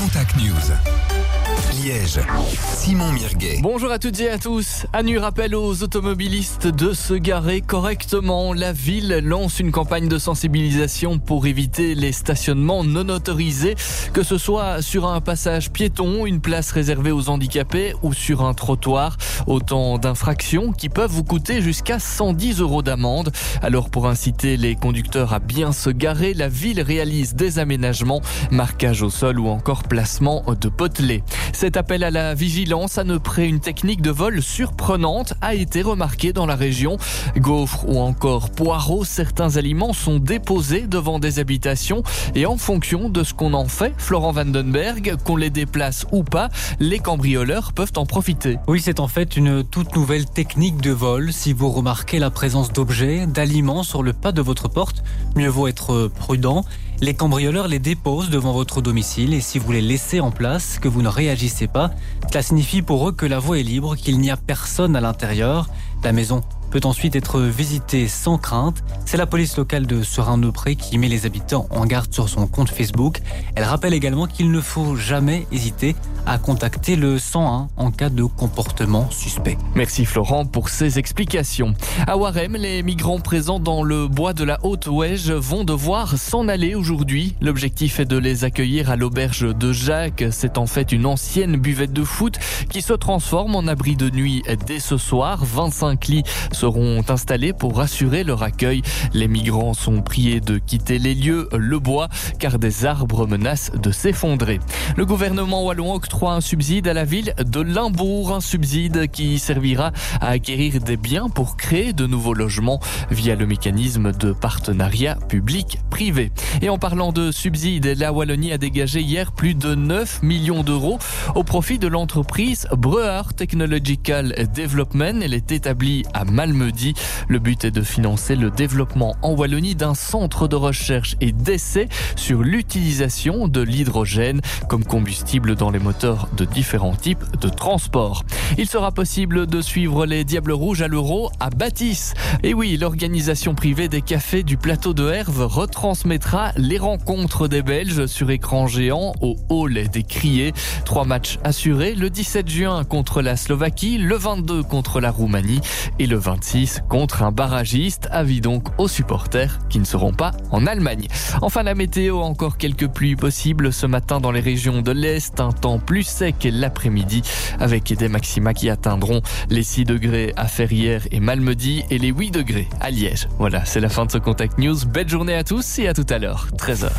Contact News. Liège, Simon Mirguet. Bonjour à toutes et à tous. Anu rappelle aux automobilistes de se garer correctement. La ville lance une campagne de sensibilisation pour éviter les stationnements non autorisés, que ce soit sur un passage piéton, une place réservée aux handicapés ou sur un trottoir. Autant d'infractions qui peuvent vous coûter jusqu'à 110 euros d'amende. Alors pour inciter les conducteurs à bien se garer, la ville réalise des aménagements, marquage au sol ou encore placement de potelets. Cet appel à la vigilance à ne près une technique de vol surprenante a été remarqué dans la région. Gaufres ou encore poireaux, certains aliments sont déposés devant des habitations et en fonction de ce qu'on en fait, Florent Vandenberg, qu'on les déplace ou pas, les cambrioleurs peuvent en profiter. Oui, c'est en fait une toute nouvelle technique de vol. Si vous remarquez la présence d'objets, d'aliments sur le pas de votre porte, mieux vaut être prudent. Les cambrioleurs les déposent devant votre domicile et si vous les laissez en place, que vous ne réagissez pas, cela signifie pour eux que la voie est libre, qu'il n'y a personne à l'intérieur. La maison peut ensuite être visitée sans crainte. C'est la police locale de Serein-Neupré qui met les habitants en garde sur son compte Facebook. Elle rappelle également qu'il ne faut jamais hésiter à contacter le 101 en cas de comportement suspect. Merci Florent pour ces explications. À Warem, les migrants présents dans le bois de la Haute-Ouège vont devoir s'en aller aujourd'hui. L'objectif est de les accueillir à l'auberge de Jacques. C'est en fait une ancienne buvette de foot qui se transforme en abri de nuit dès ce soir. 25 lits seront installés pour assurer leur accueil. Les migrants sont priés de quitter les lieux, le bois, car des arbres menacent de s'effondrer. Le gouvernement wallon octroie un subside à la ville de Limbourg, un subside qui servira à acquérir des biens pour créer de nouveaux logements via le mécanisme de partenariat public-privé. Et en parlant de subsides, la Wallonie a dégagé hier plus de 9 millions d'euros au profit de l'entreprise Breuer Technological Development. Elle est établie à Mal le but est de financer le développement en Wallonie d'un centre de recherche et d'essai sur l'utilisation de l'hydrogène comme combustible dans les moteurs de différents types de transport. Il sera possible de suivre les Diables Rouges à l'Euro à Bâtisse. Et oui, l'organisation privée des cafés du plateau de Herve retransmettra les rencontres des Belges sur écran géant au hall des Criés. Trois matchs assurés le 17 juin contre la Slovaquie, le 22 contre la Roumanie et le 20 contre un barragiste. Avis donc aux supporters qui ne seront pas en Allemagne. Enfin, la météo, encore quelques pluies possibles ce matin dans les régions de l'Est. Un temps plus sec l'après-midi avec des maxima qui atteindront les 6 degrés à Ferrières et Malmedy et les 8 degrés à Liège. Voilà, c'est la fin de ce Contact News. Belle journée à tous et à tout à l'heure, 13h.